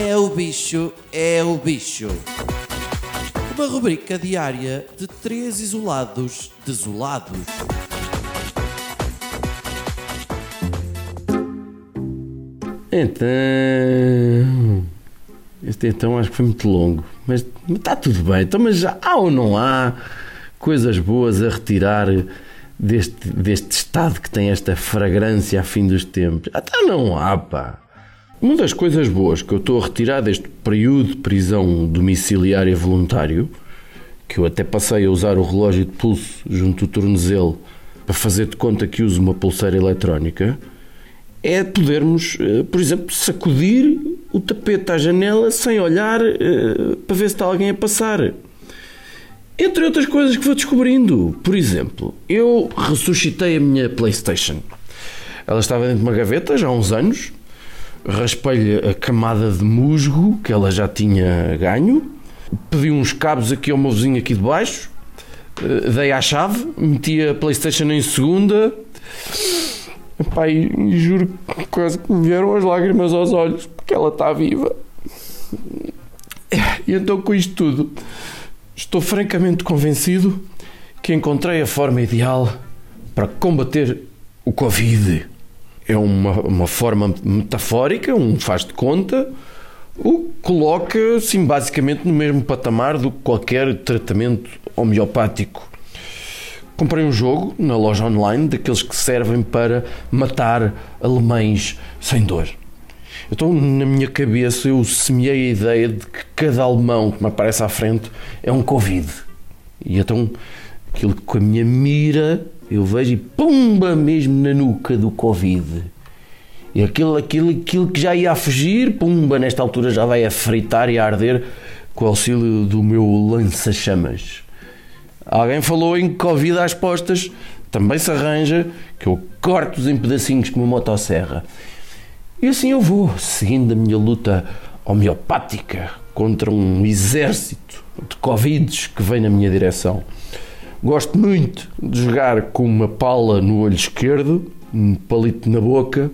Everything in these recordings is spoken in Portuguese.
É o bicho, é o bicho. Uma rubrica diária de três isolados desolados. Então. Este então acho que foi muito longo. Mas está tudo bem. Então, mas há ou não há coisas boas a retirar deste, deste estado que tem esta fragrância a fim dos tempos? Até não há, pá. Uma das coisas boas que eu estou a retirar deste período de prisão domiciliária voluntário, que eu até passei a usar o relógio de pulso junto do tornozelo para fazer de conta que uso uma pulseira eletrónica, é podermos, eh, por exemplo, sacudir o tapete à janela sem olhar eh, para ver se está alguém a passar. Entre outras coisas que vou descobrindo. Por exemplo, eu ressuscitei a minha PlayStation. Ela estava dentro de uma gaveta já há uns anos. Raspei-lhe a camada de musgo que ela já tinha ganho. Pedi uns cabos aqui ao meu vizinho aqui de baixo. Eh, dei à chave, meti a PlayStation em segunda. E juro que quase que me vieram as lágrimas aos olhos porque ela está viva. E então, com isto tudo, estou francamente convencido que encontrei a forma ideal para combater o Covid. É uma, uma forma metafórica, um faz de conta, o coloca assim, basicamente no mesmo patamar do que qualquer tratamento homeopático. Comprei um jogo na loja online daqueles que servem para matar alemães sem dor. Então, na minha cabeça, eu semeei a ideia de que cada alemão que me aparece à frente é um Covid. E então, aquilo que com a minha mira eu vejo e pumba mesmo na nuca do Covid. E aquilo, aquilo, aquilo que já ia a fugir, pumba, nesta altura já vai a fritar e a arder com o auxílio do meu lança-chamas. Alguém falou em Covid às postas, também se arranja que eu corto-os em pedacinhos com uma motosserra. E assim eu vou, seguindo a minha luta homeopática contra um exército de Covids que vem na minha direção. Gosto muito de jogar com uma pala no olho esquerdo, um palito na boca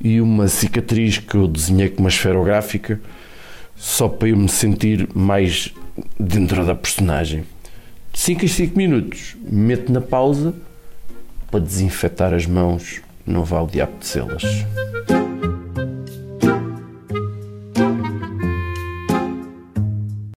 e uma cicatriz que eu desenhei com uma esferográfica, só para eu me sentir mais dentro da personagem. 5 em 5 minutos, meto na pausa. Para desinfetar as mãos, não vá o diabo de las